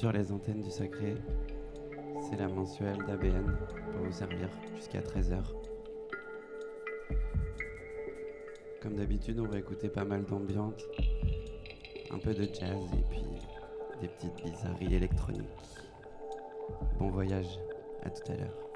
sur les antennes du sacré. C'est la mensuelle d'ABN pour vous servir jusqu'à 13h. Comme d'habitude, on va écouter pas mal d'ambiance, un peu de jazz et puis des petites bizarreries électroniques. Bon voyage, à tout à l'heure.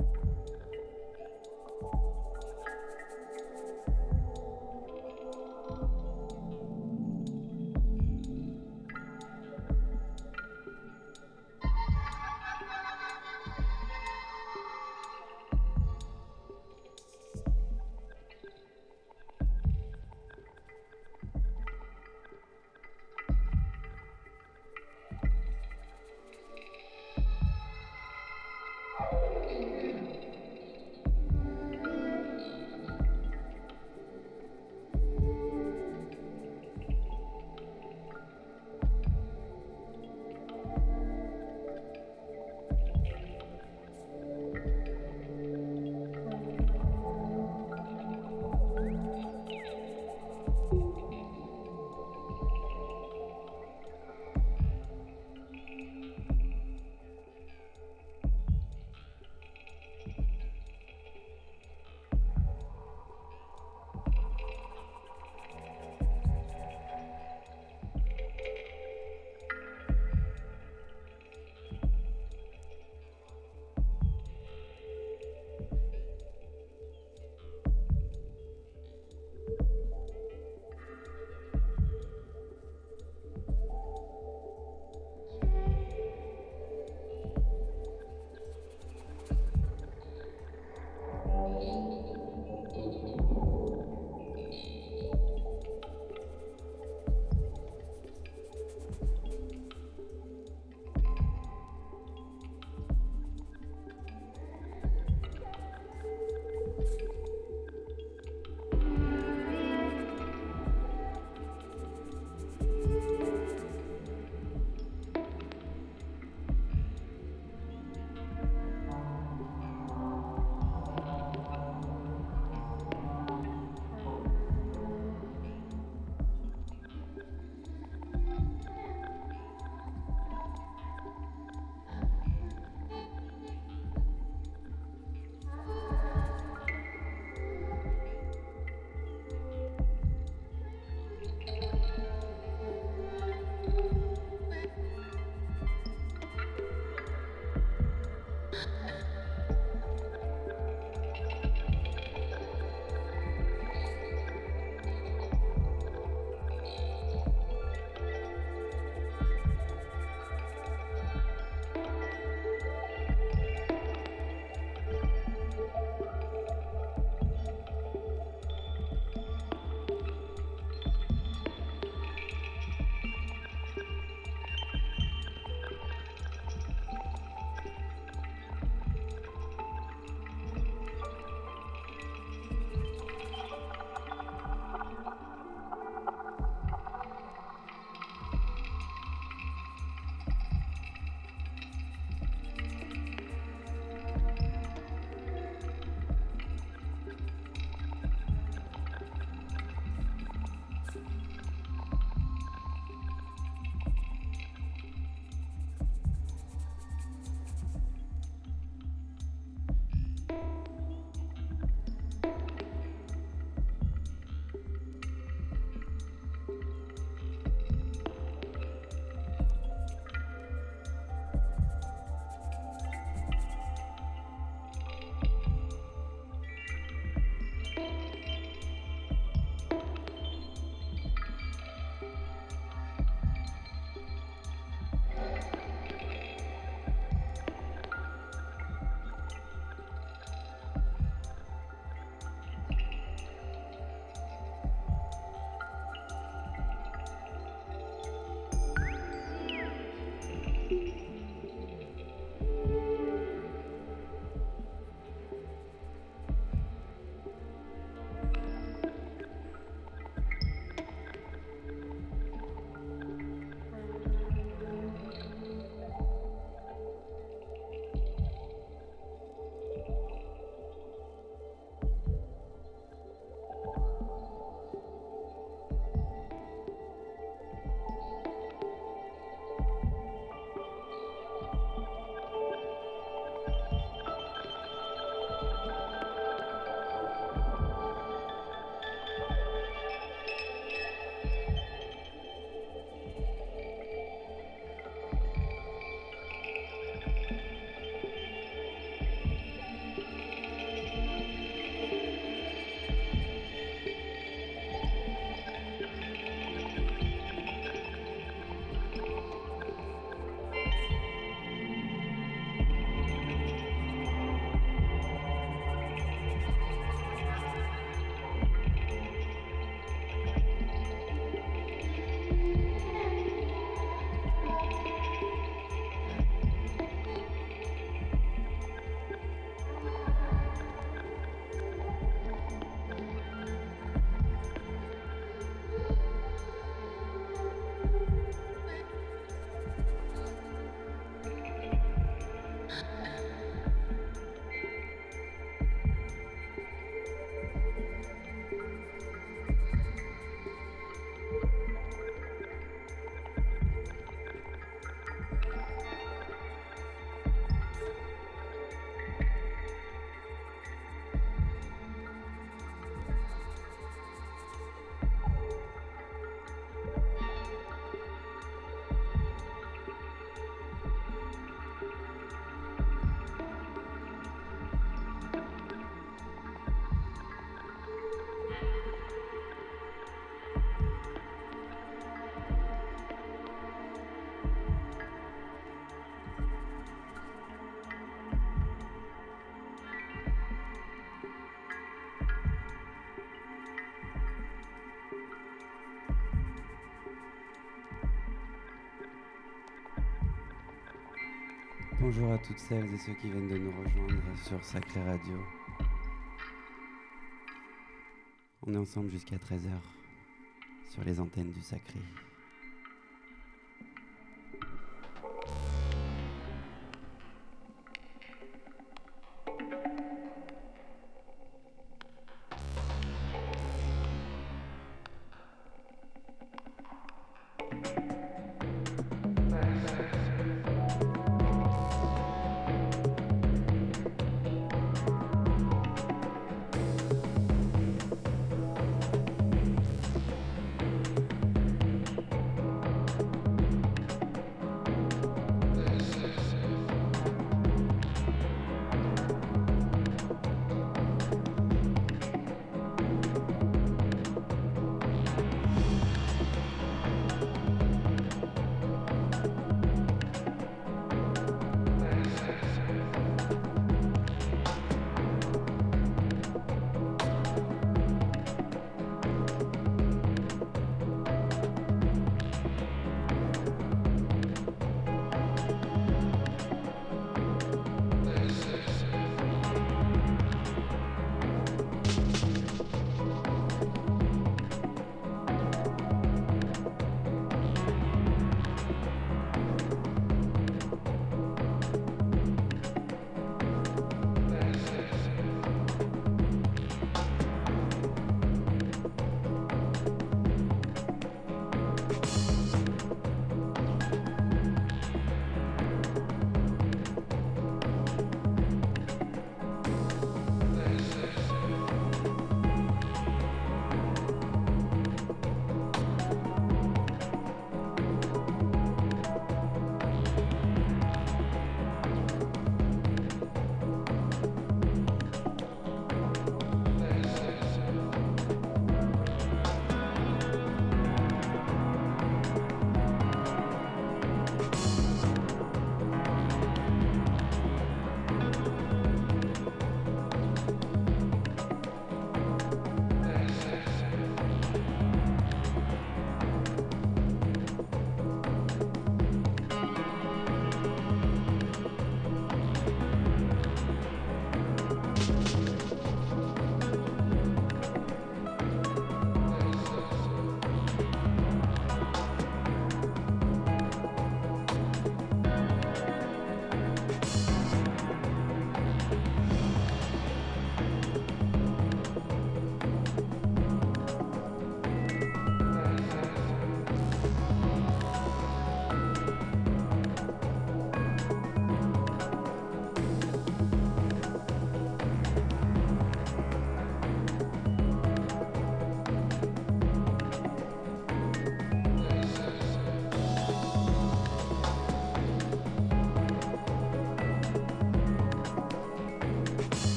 Bonjour à toutes celles et ceux qui viennent de nous rejoindre sur Sacré Radio. On est ensemble jusqu'à 13h sur les antennes du Sacré.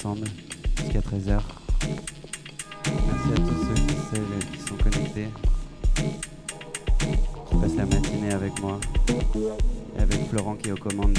Jusqu'à 13h. Merci à tous ceux qui sont connectés, qui passent la matinée avec moi, et avec Florent qui est aux commandes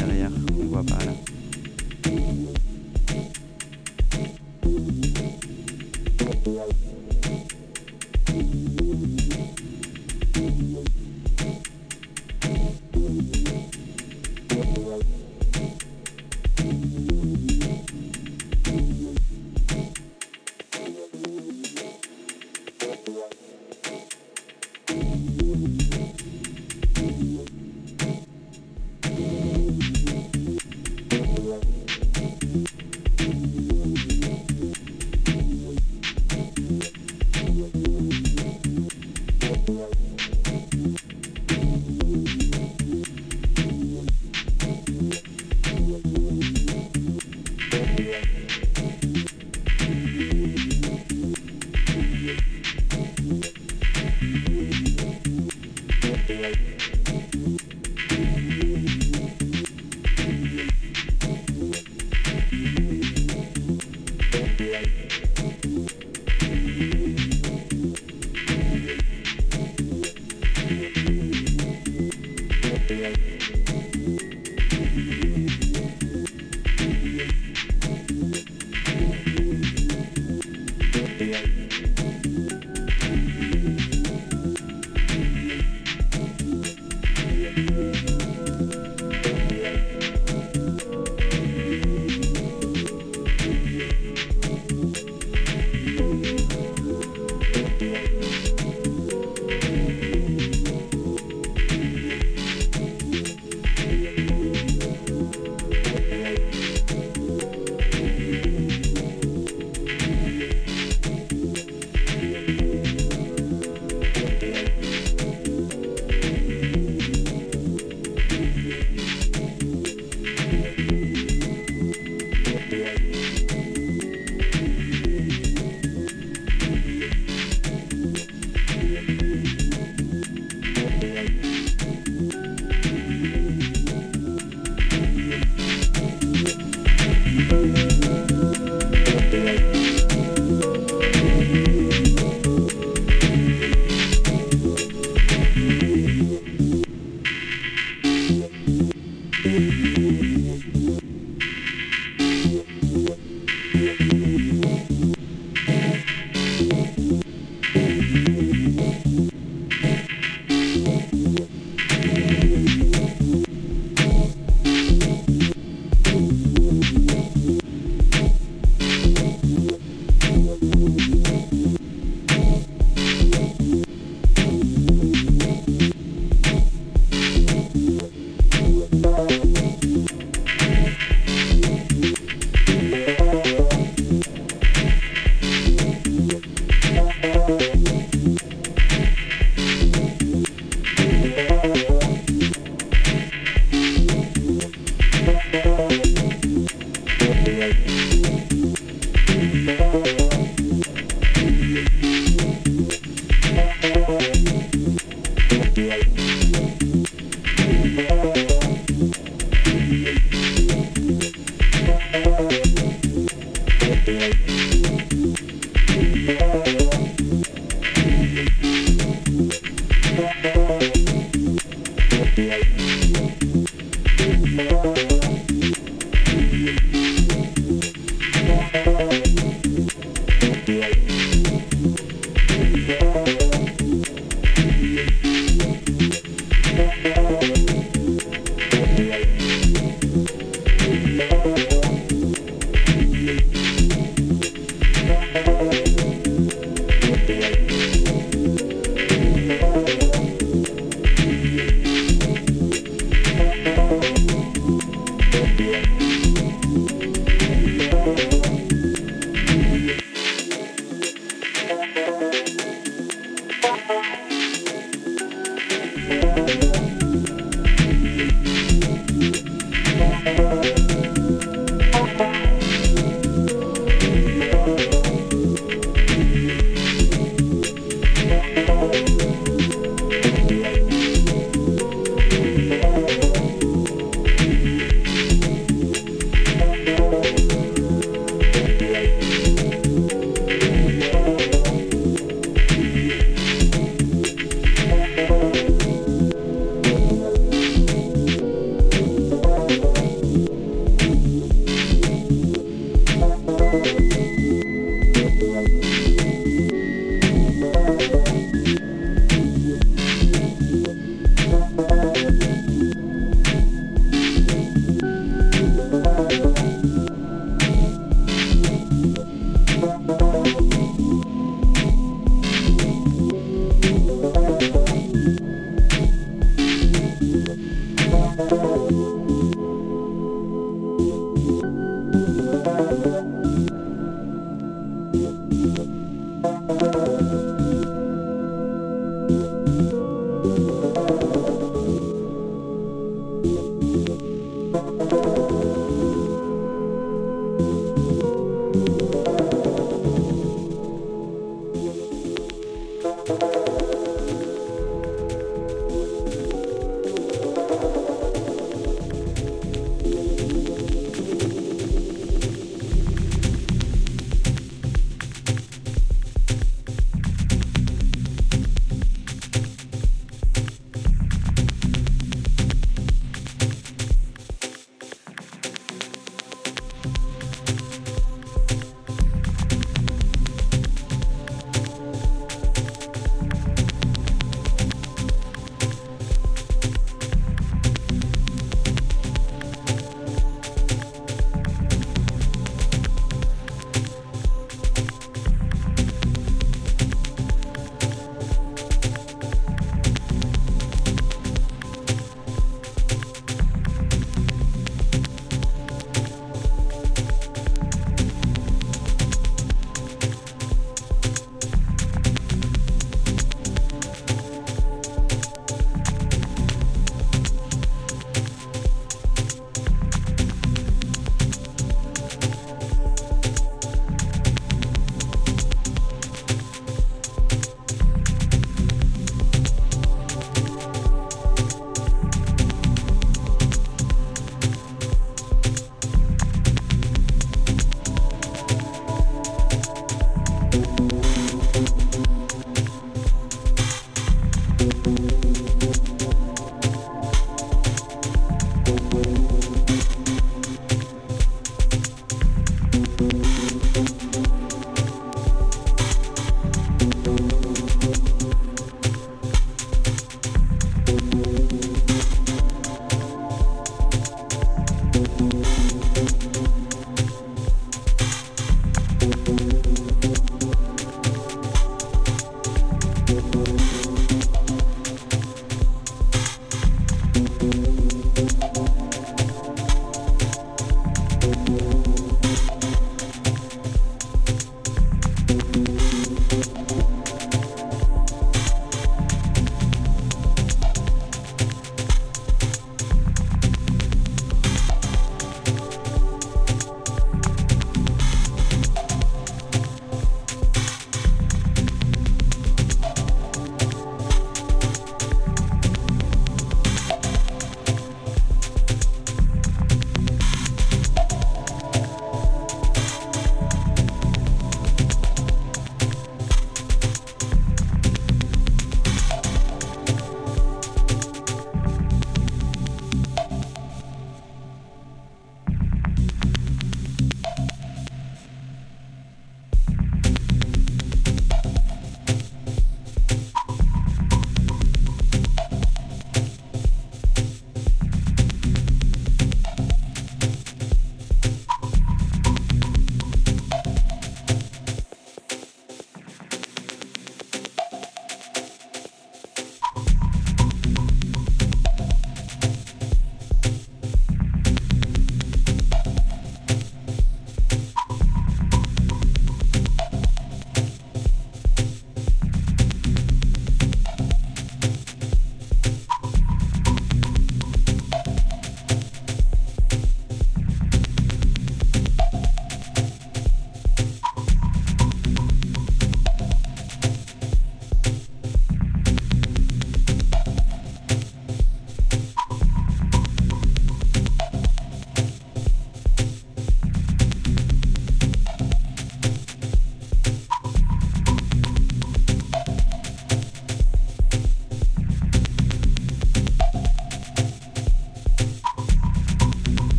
yeah.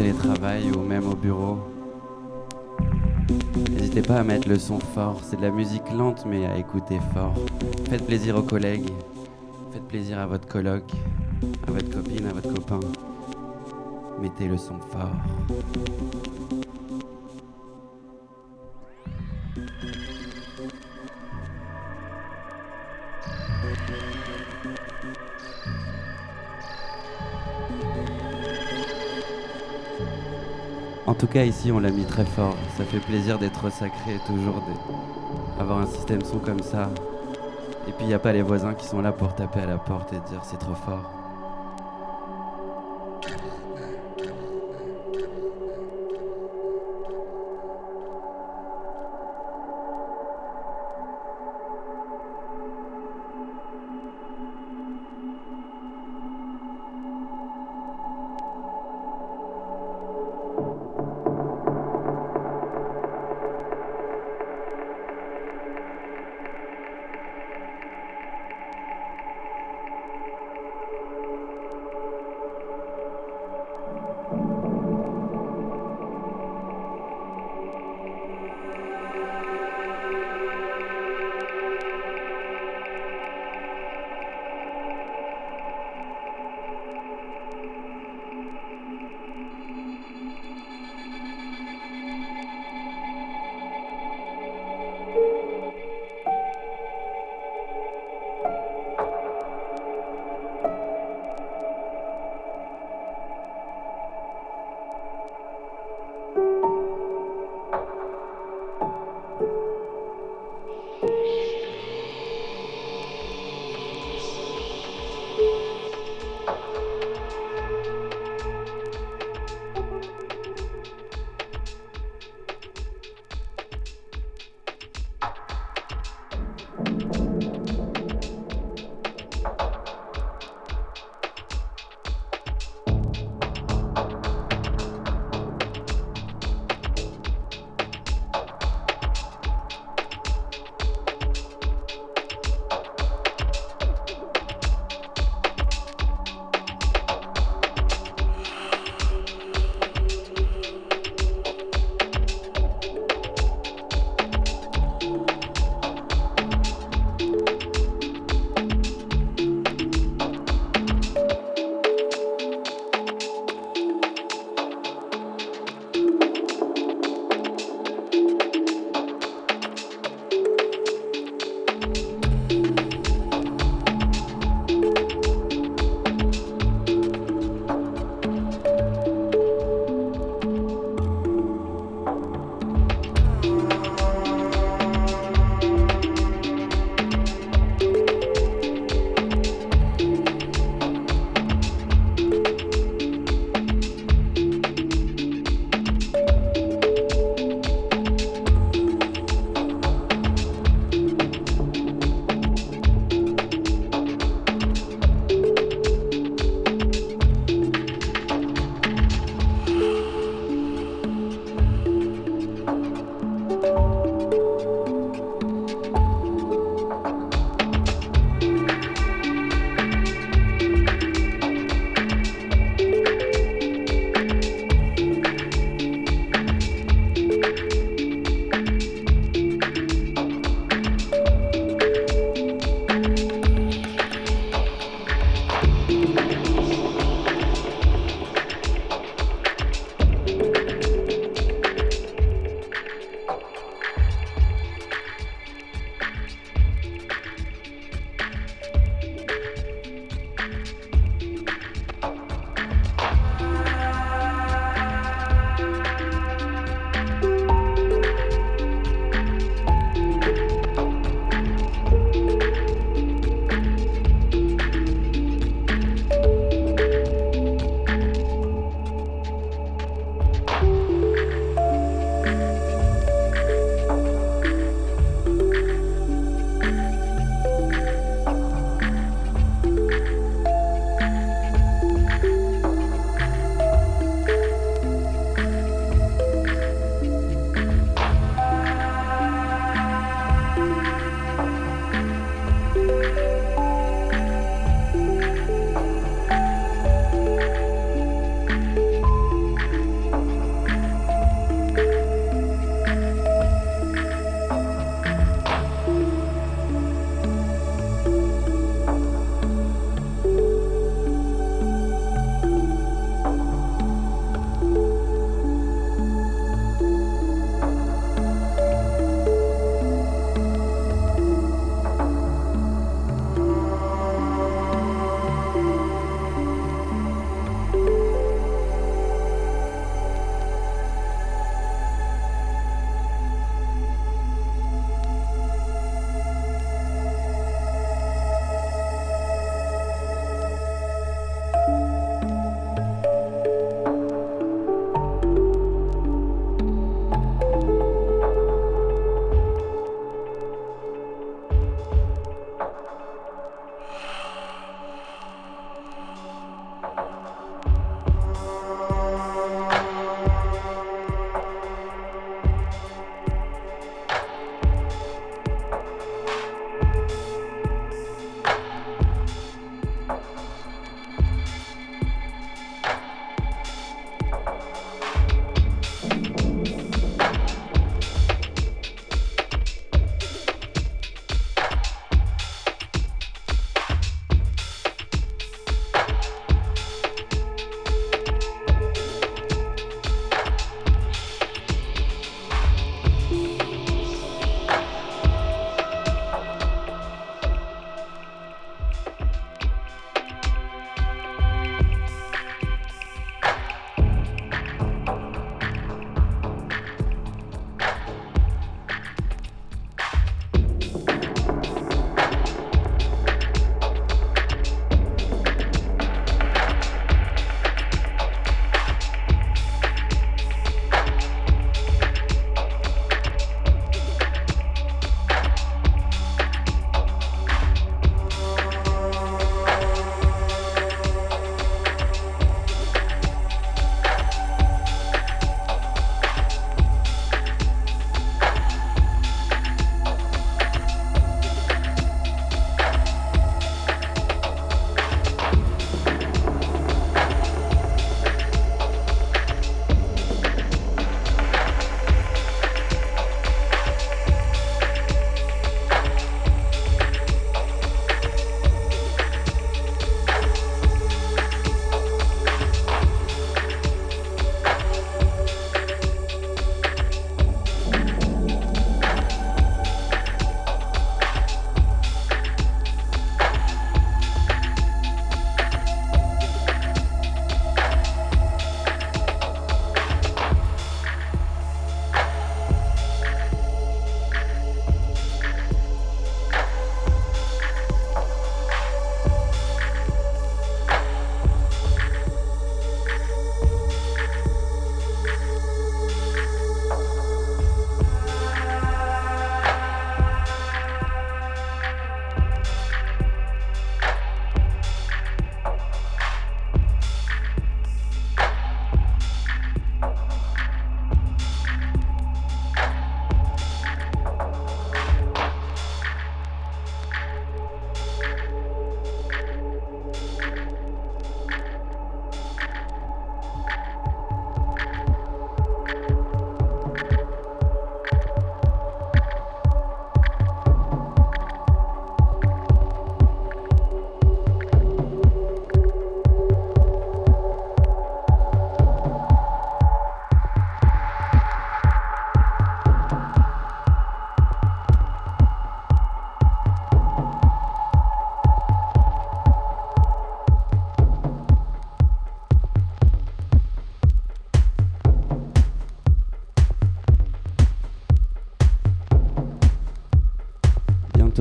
Télétravail ou même au bureau. N'hésitez pas à mettre le son fort, c'est de la musique lente mais à écouter fort. Faites plaisir aux collègues, faites plaisir à votre coloc, à votre copine, à votre copain. Mettez le son fort. Tout cas, ici, on l'a mis très fort. Ça fait plaisir d'être sacré toujours, d'avoir un système son comme ça. Et puis, il n'y a pas les voisins qui sont là pour taper à la porte et dire c'est trop fort.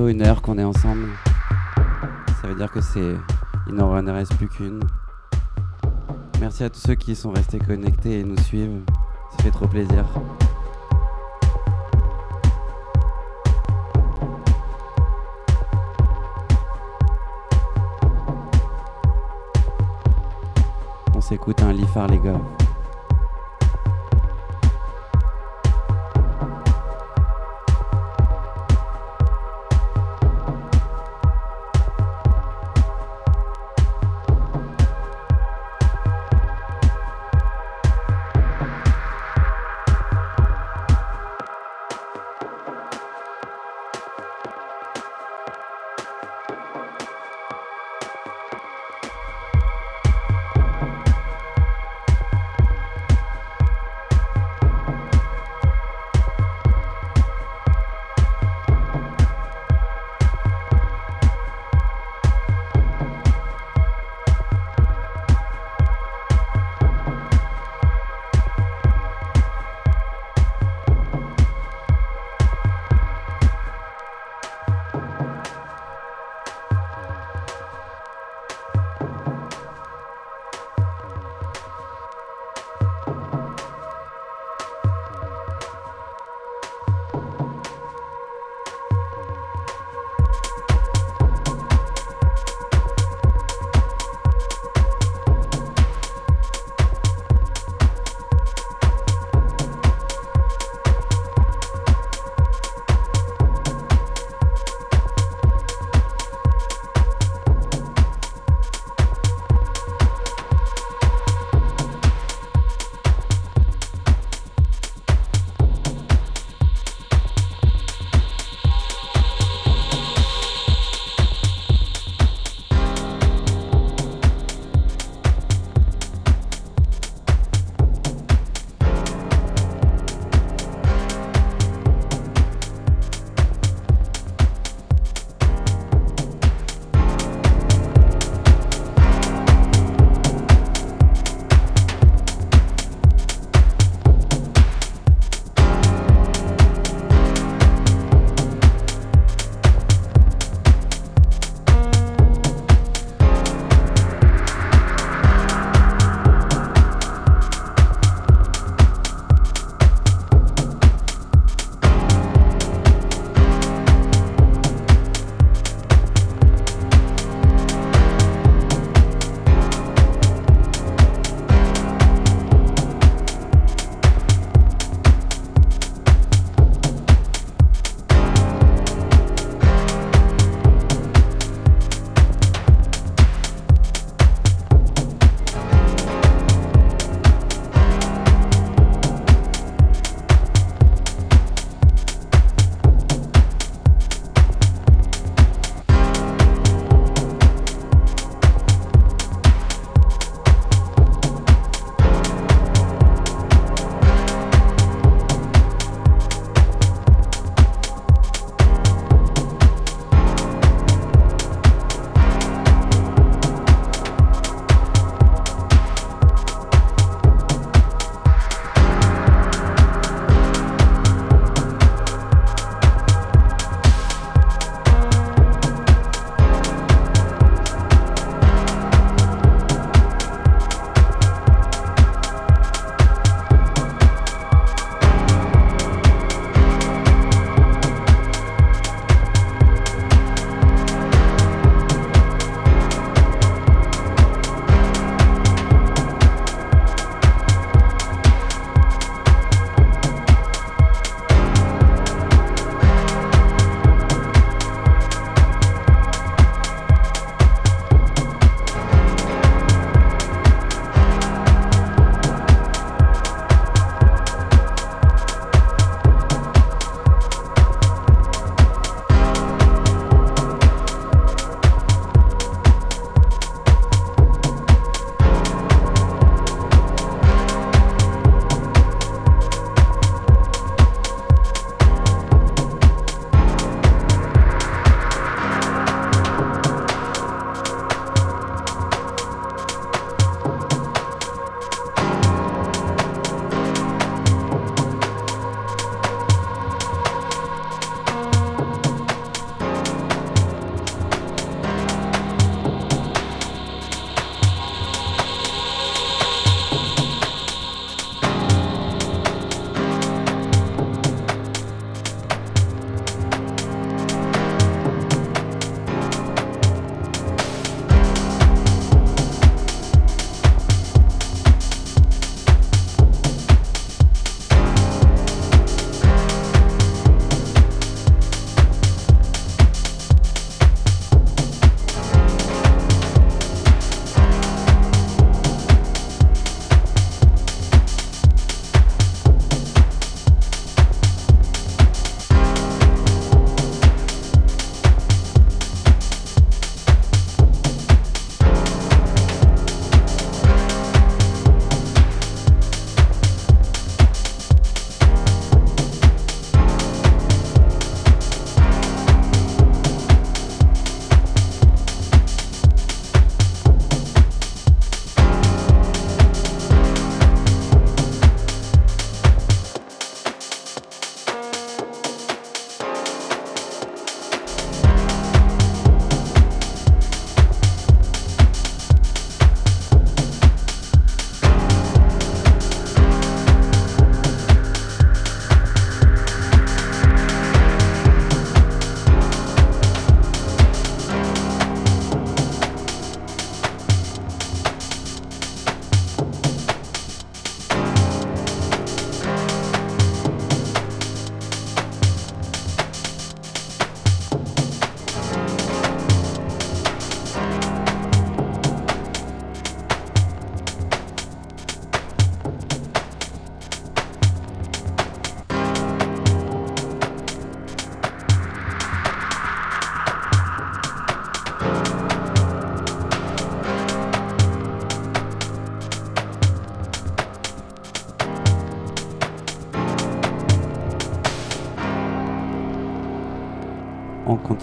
Une heure qu'on est ensemble. Ça veut dire que c'est. Il n'en reste plus qu'une. Merci à tous ceux qui sont restés connectés et nous suivent. Ça fait trop plaisir. On s'écoute un Lifar les gars.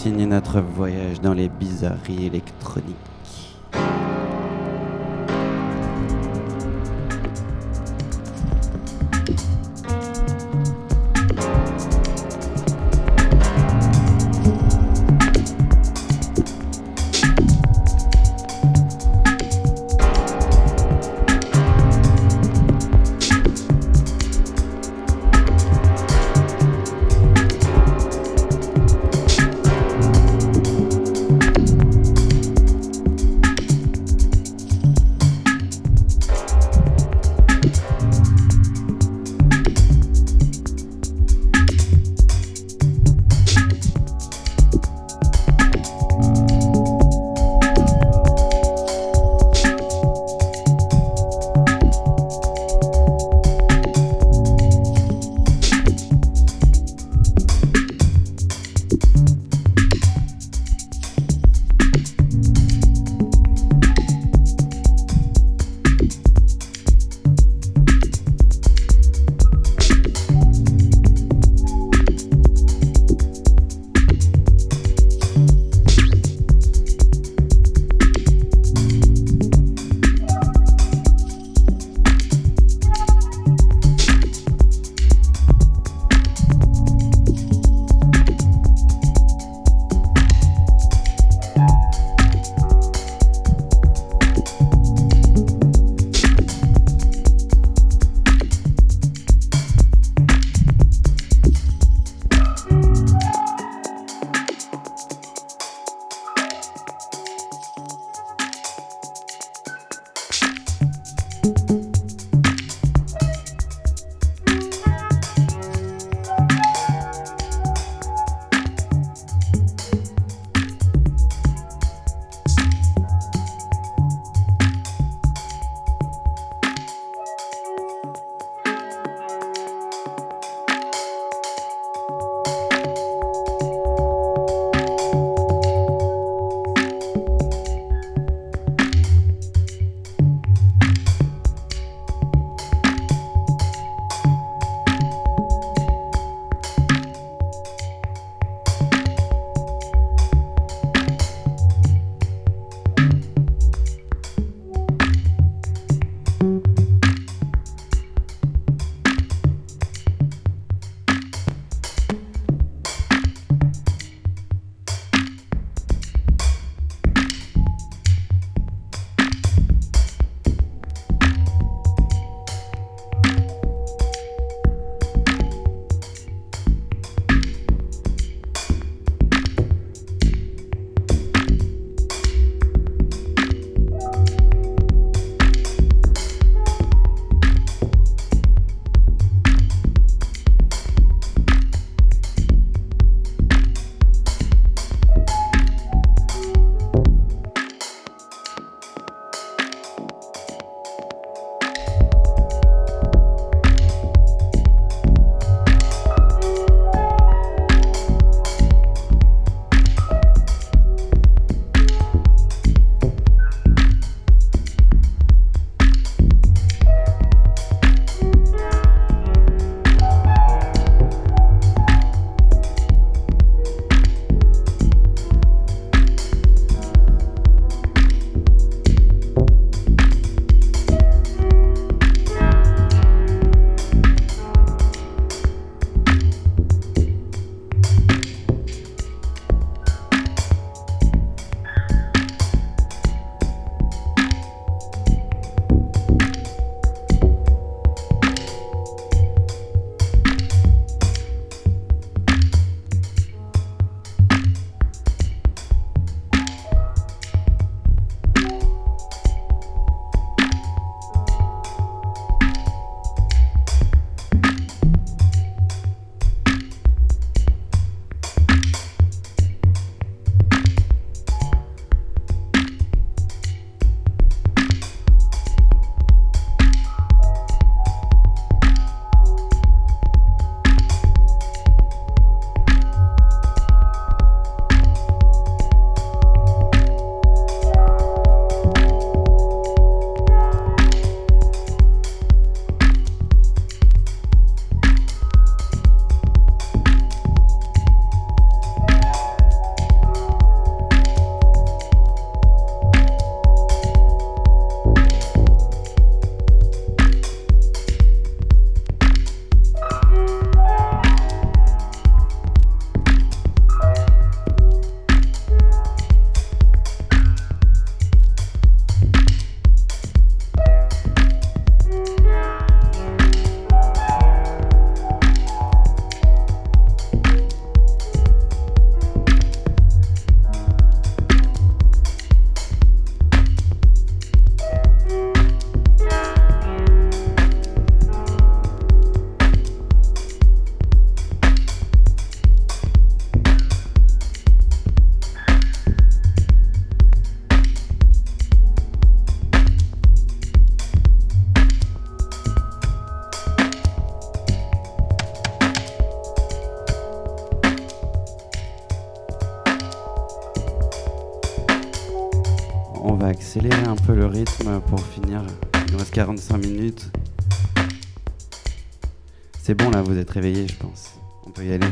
Continue notre voyage dans les bizarreries électroniques. Réveillés, je pense. On peut y aller.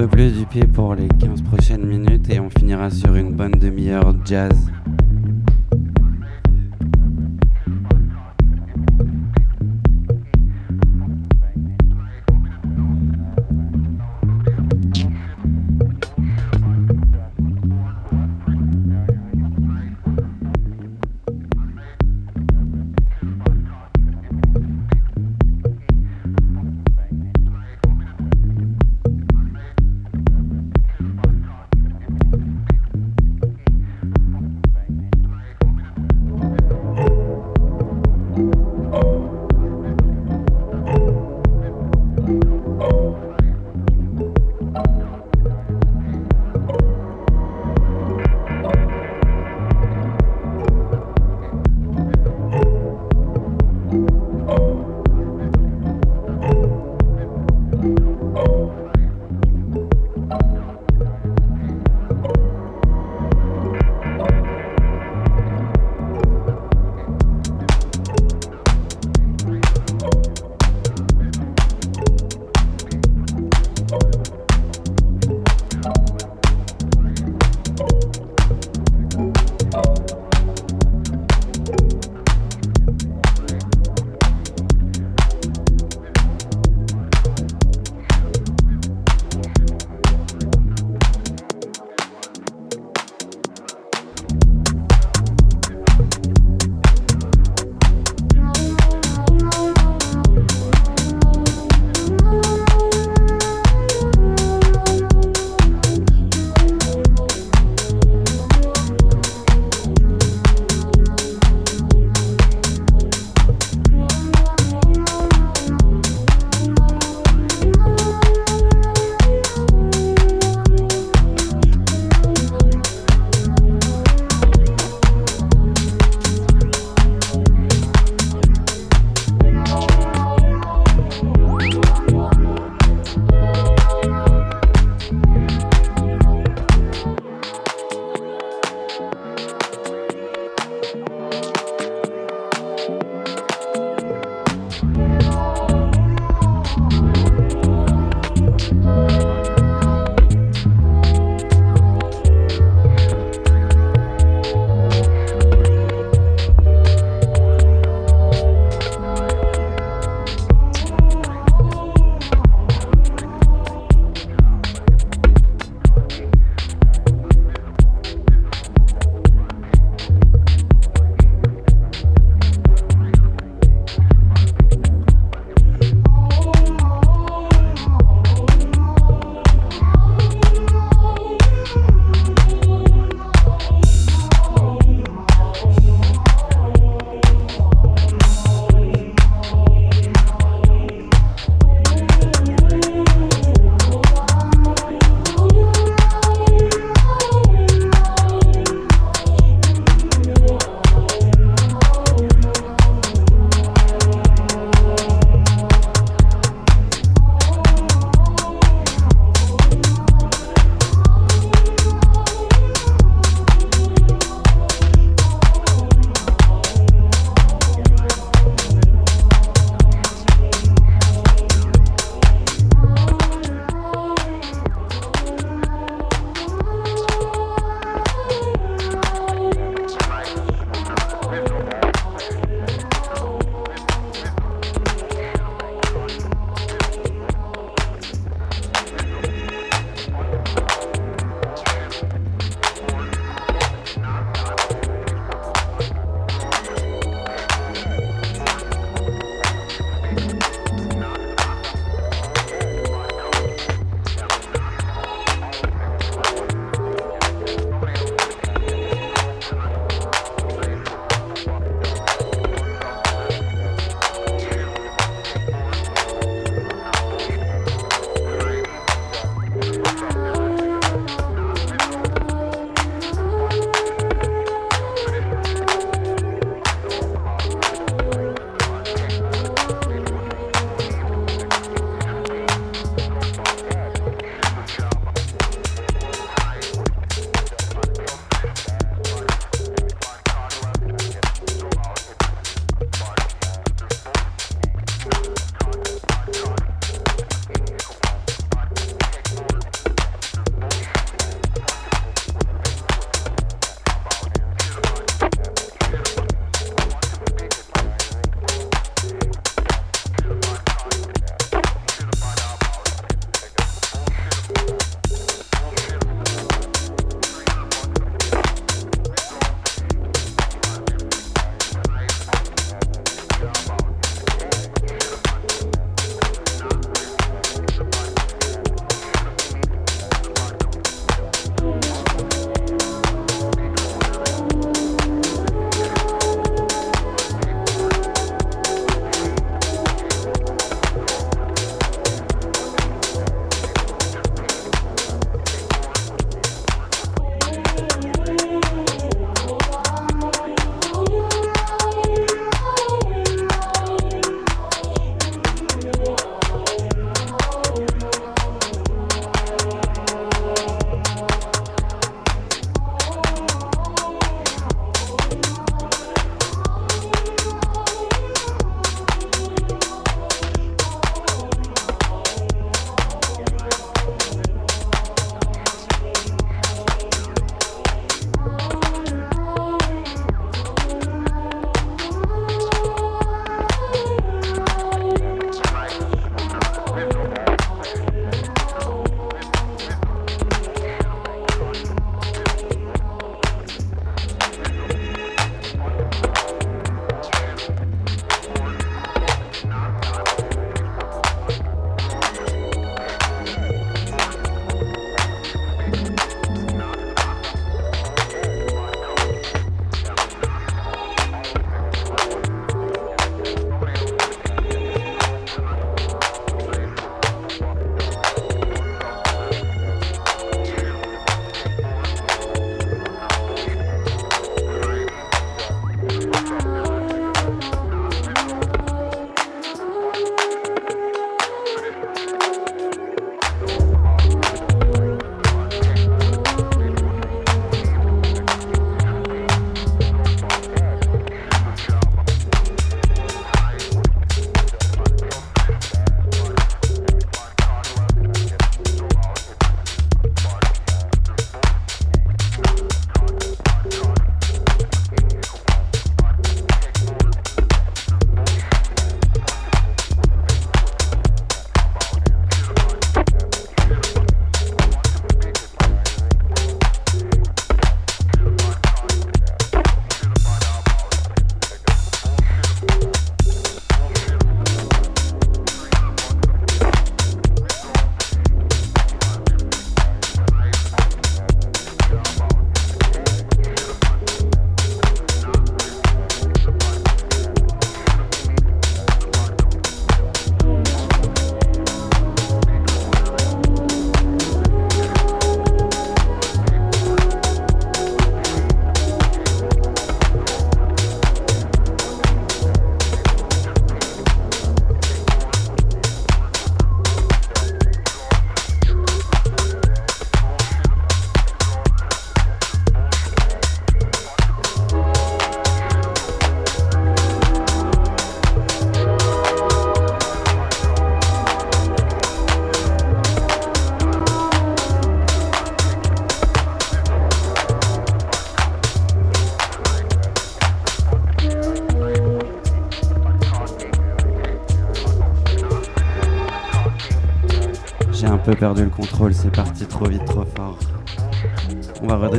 Peu plus du pied pour les 15 prochaines minutes et on finira sur une bonne demi-heure jazz.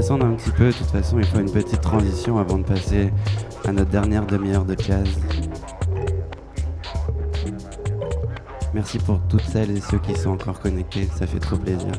Redescendre un petit peu, de toute façon il faut une petite transition avant de passer à notre dernière demi-heure de jazz. Merci pour toutes celles et ceux qui sont encore connectés, ça fait trop plaisir.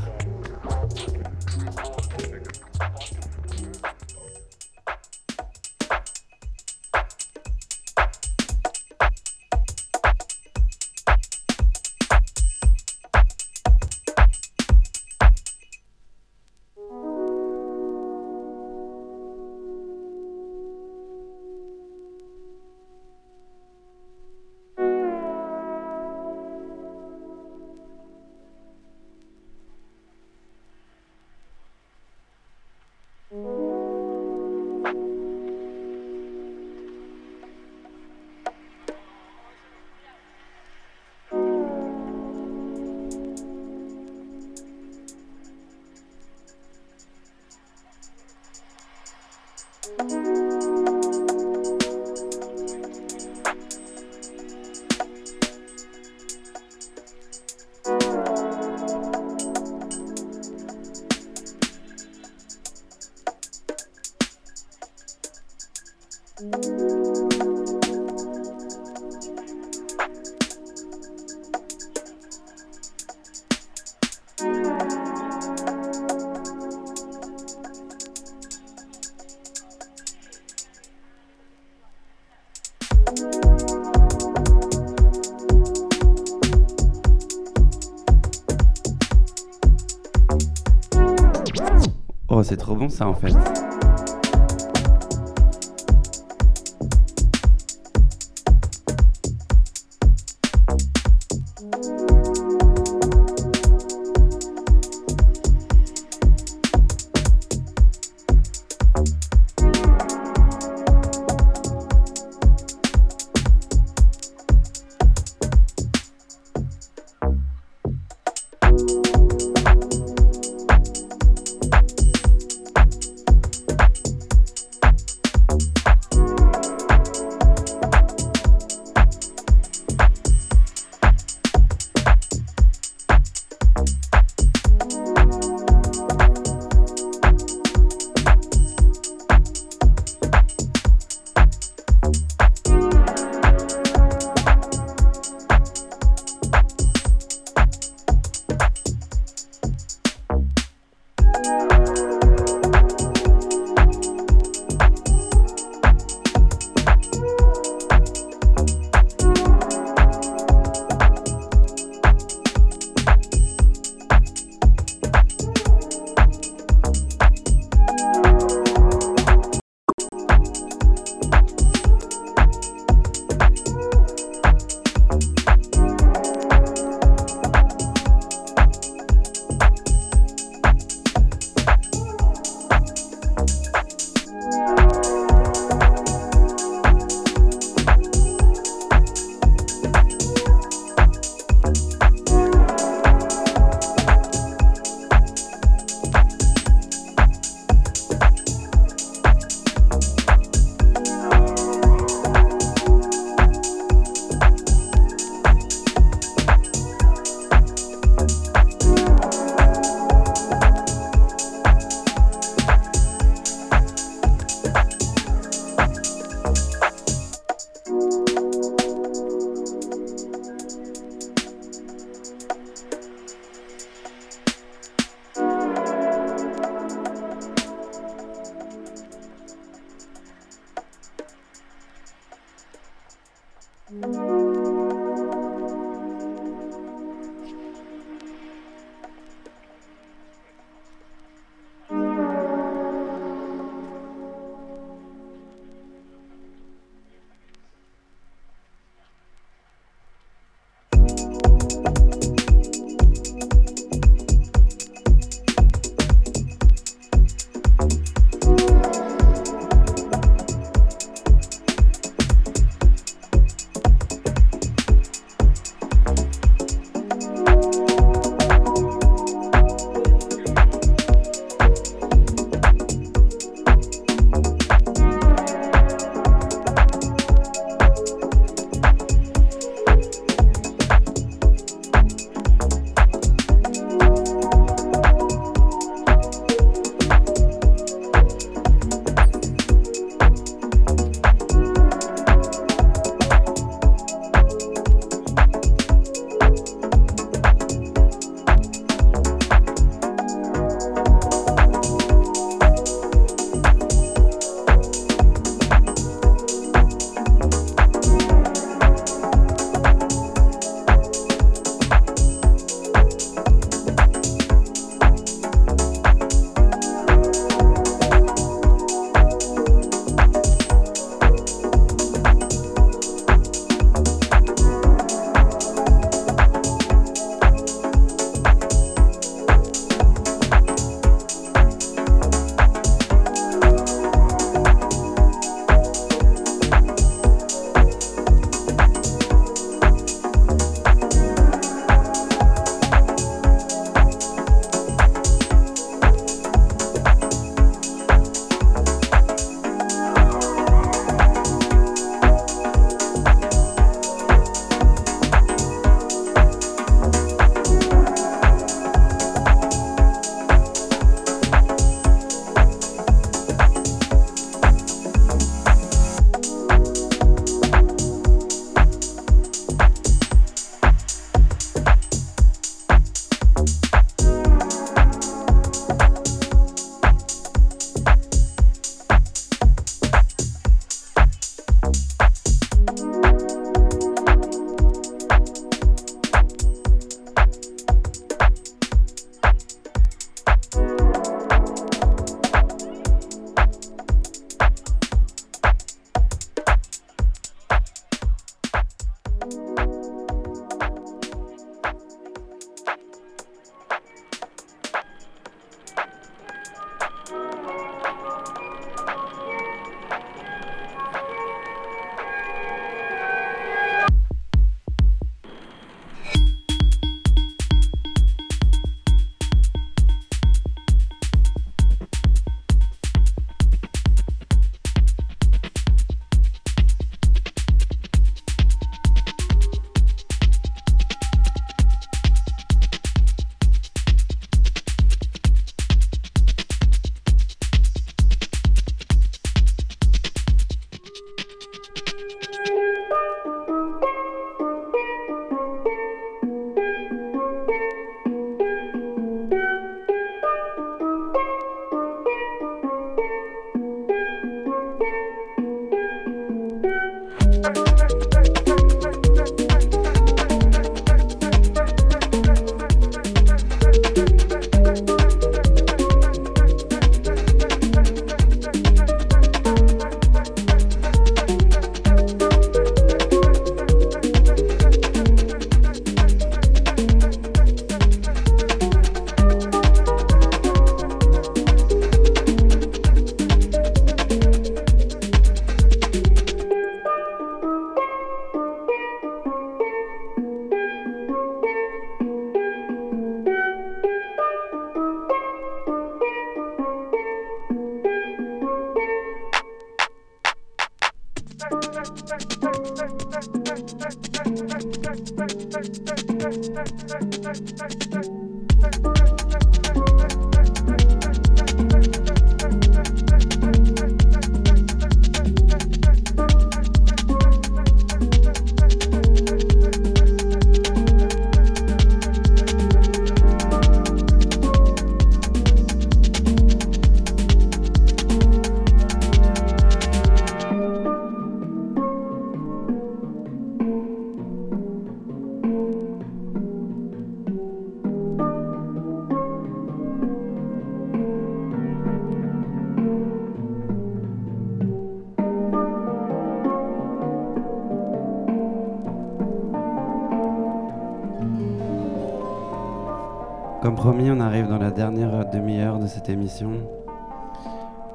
Promis, on arrive dans la dernière demi-heure de cette émission.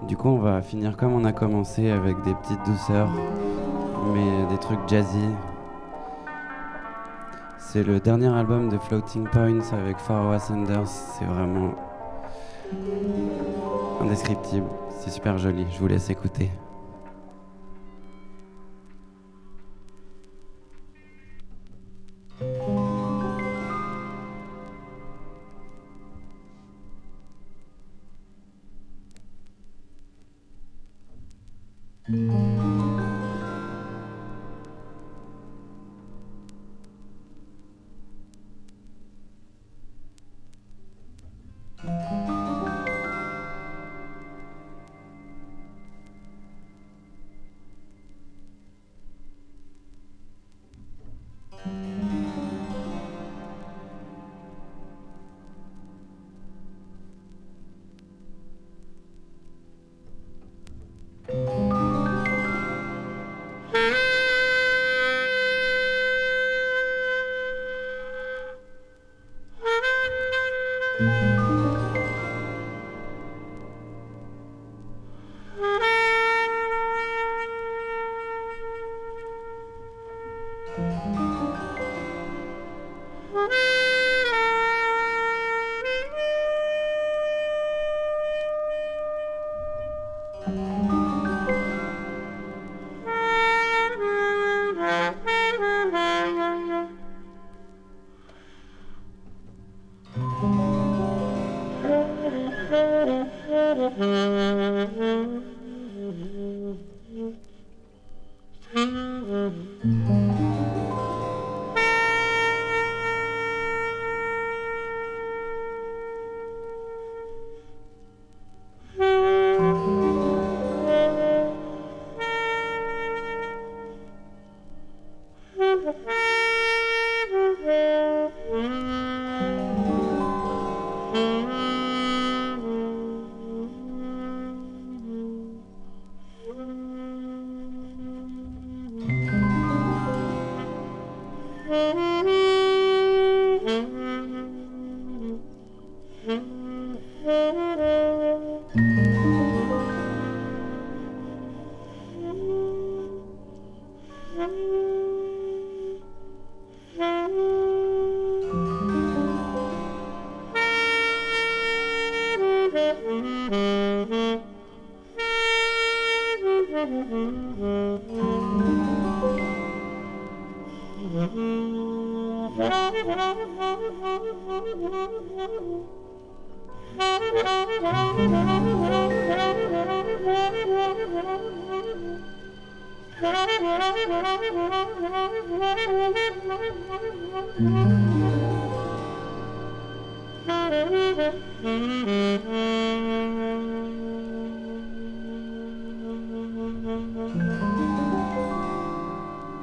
Du coup, on va finir comme on a commencé avec des petites douceurs, mais des trucs jazzy. C'est le dernier album de Floating Points avec Pharaoh Sanders. C'est vraiment indescriptible. C'est super joli. Je vous laisse écouter. うん。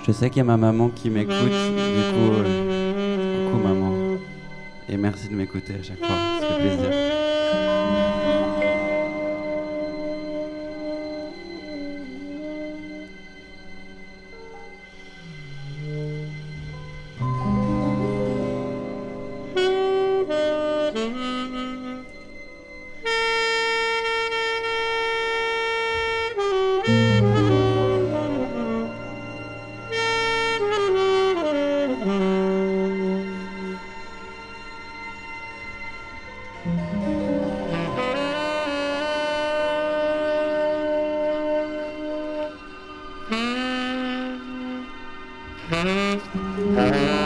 Je sais qu'il y a ma maman qui m'écoute, du coup, euh, coucou maman. Et merci de m'écouter à chaque fois, ça fait plaisir. Mm-hmm. mm-hmm.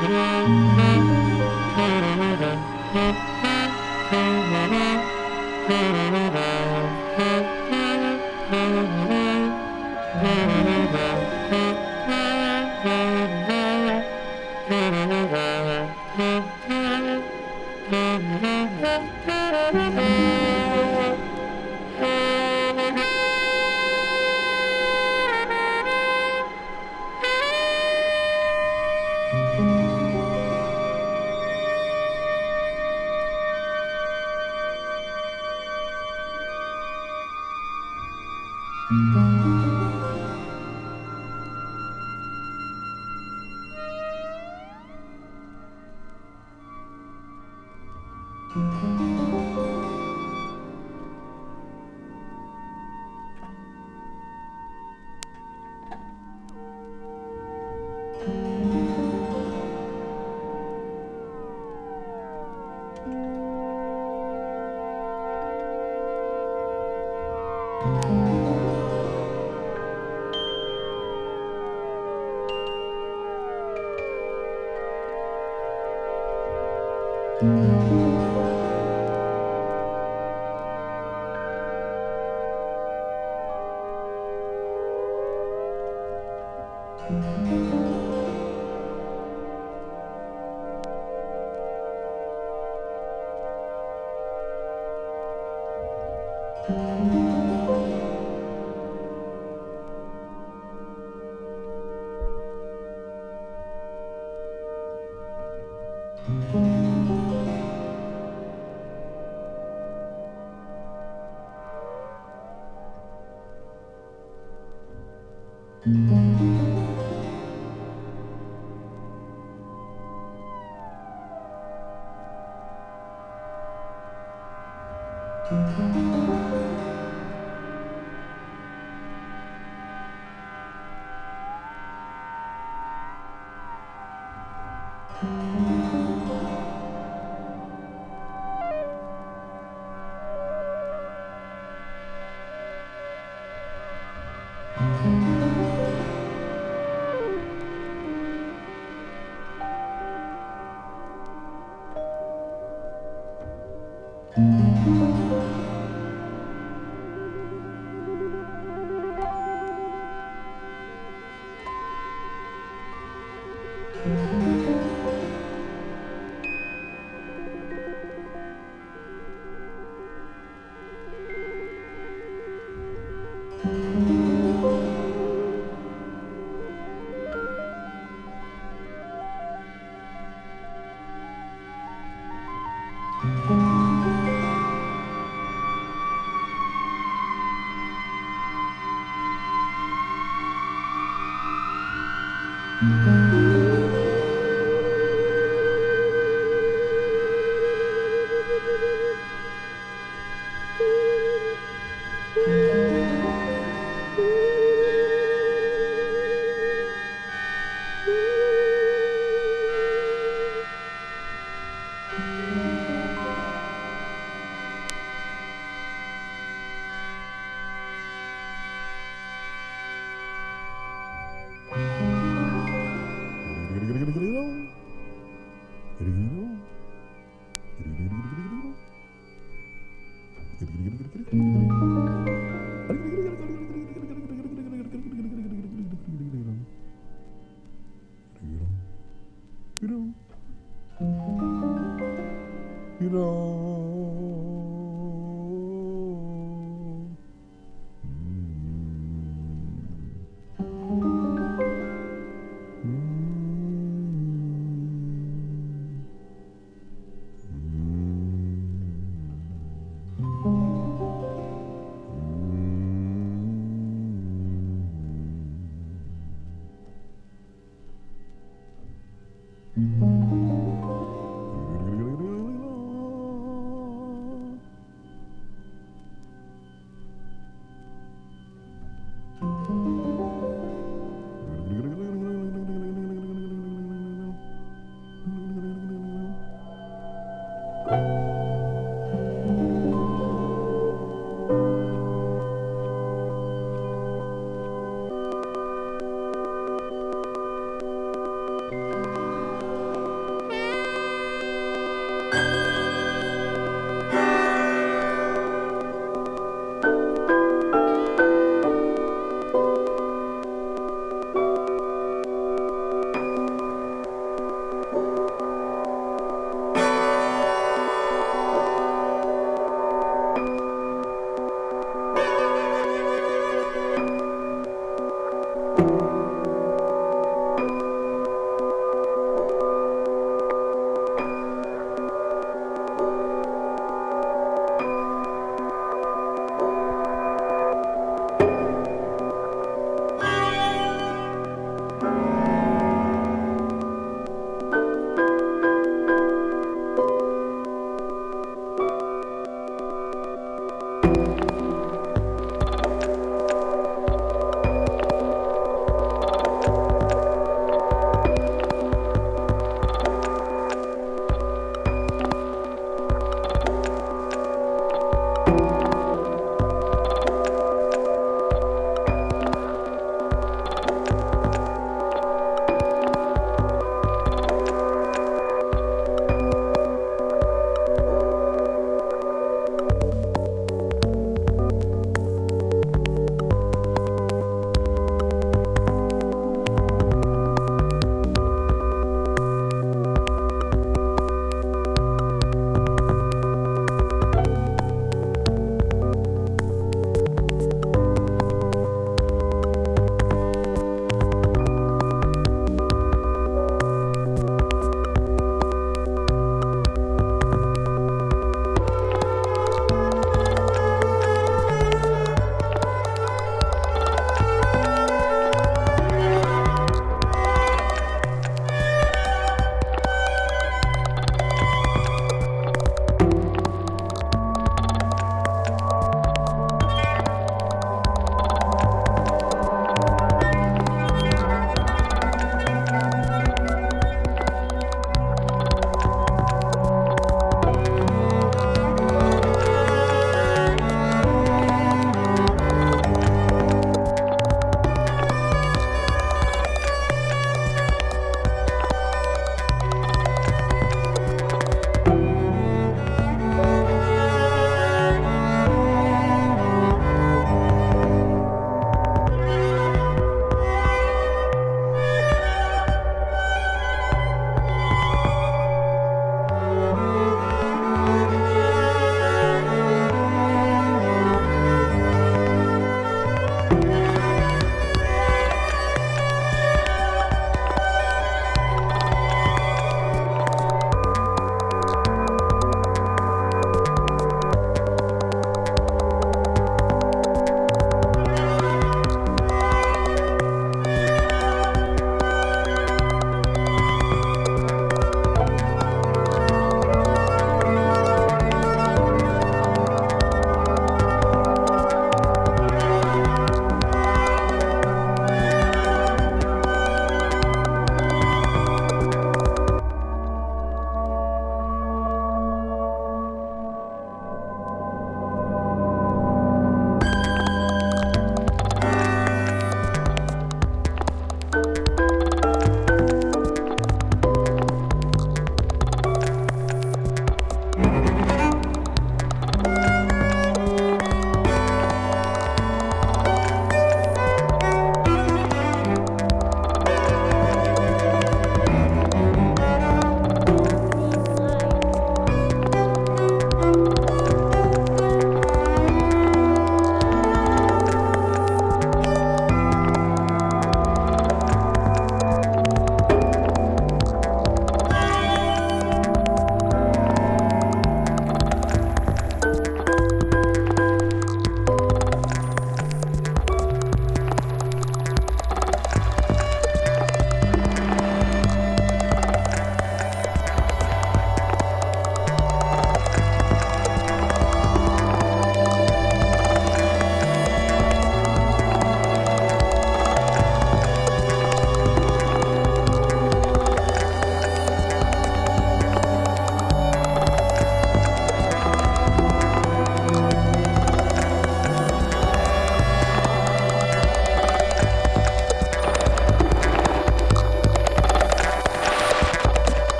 Thank you.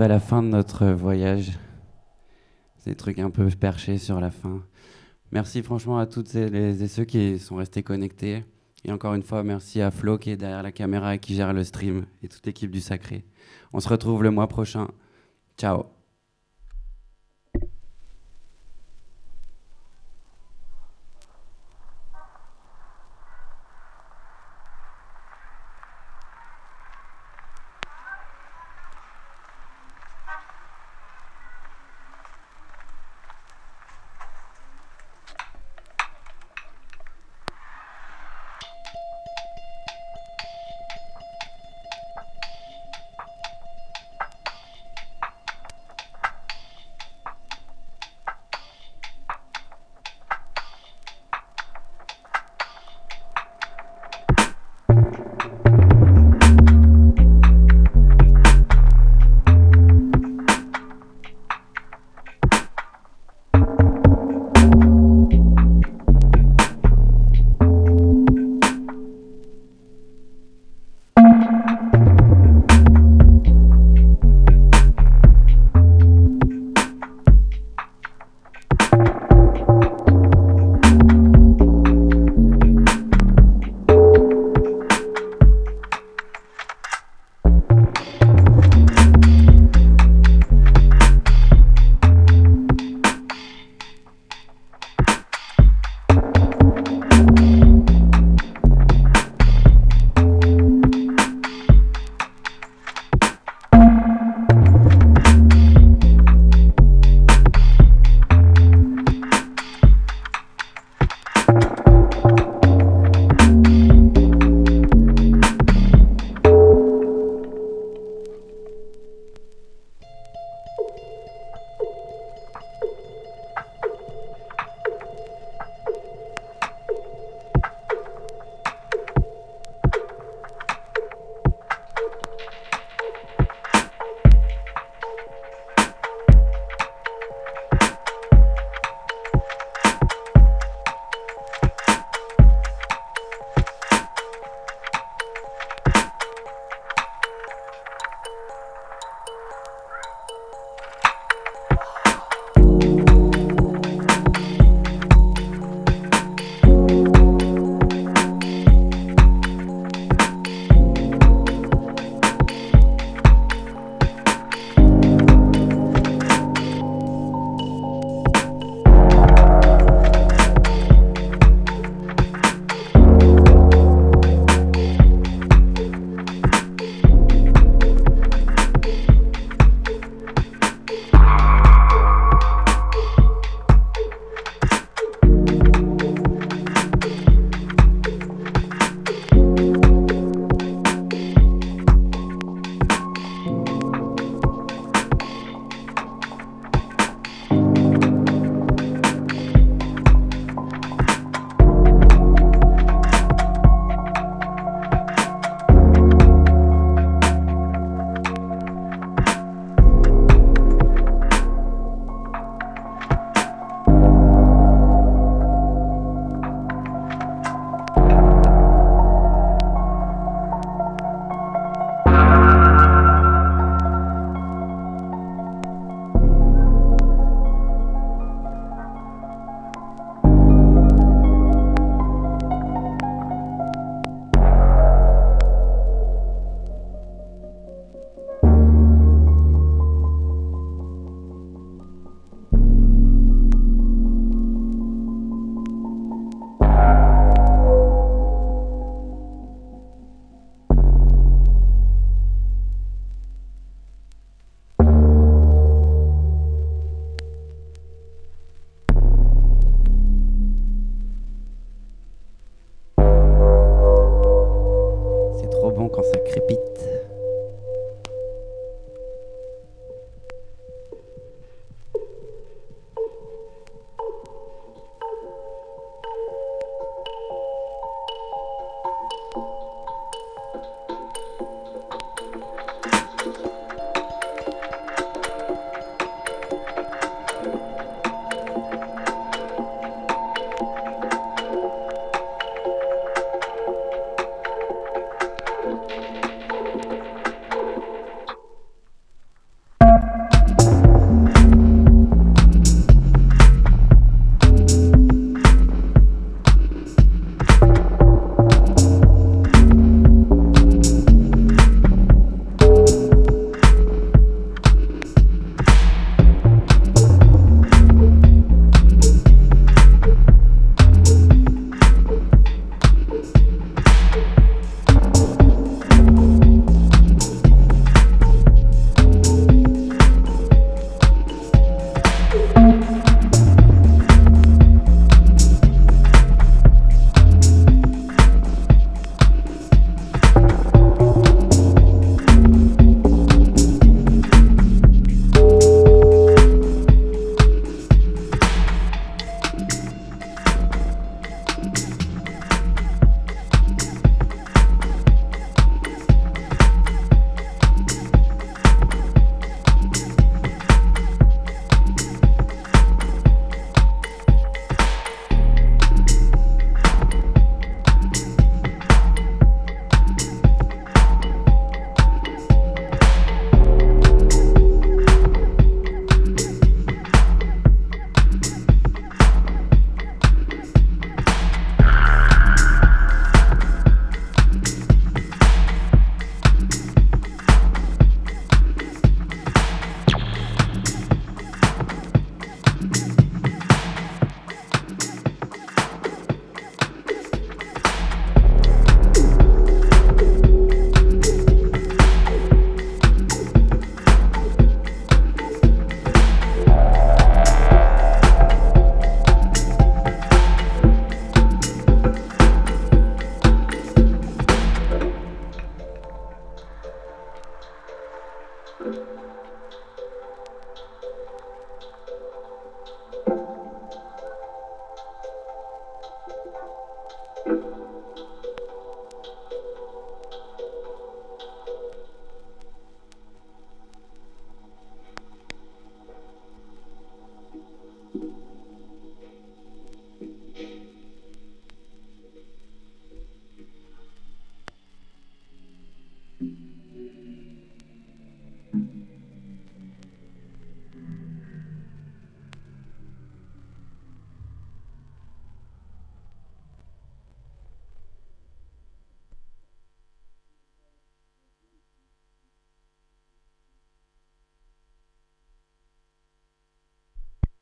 À la fin de notre voyage. Ces trucs un peu perchés sur la fin. Merci franchement à toutes et ceux qui sont restés connectés. Et encore une fois, merci à Flo qui est derrière la caméra et qui gère le stream et toute l'équipe du Sacré. On se retrouve le mois prochain. Ciao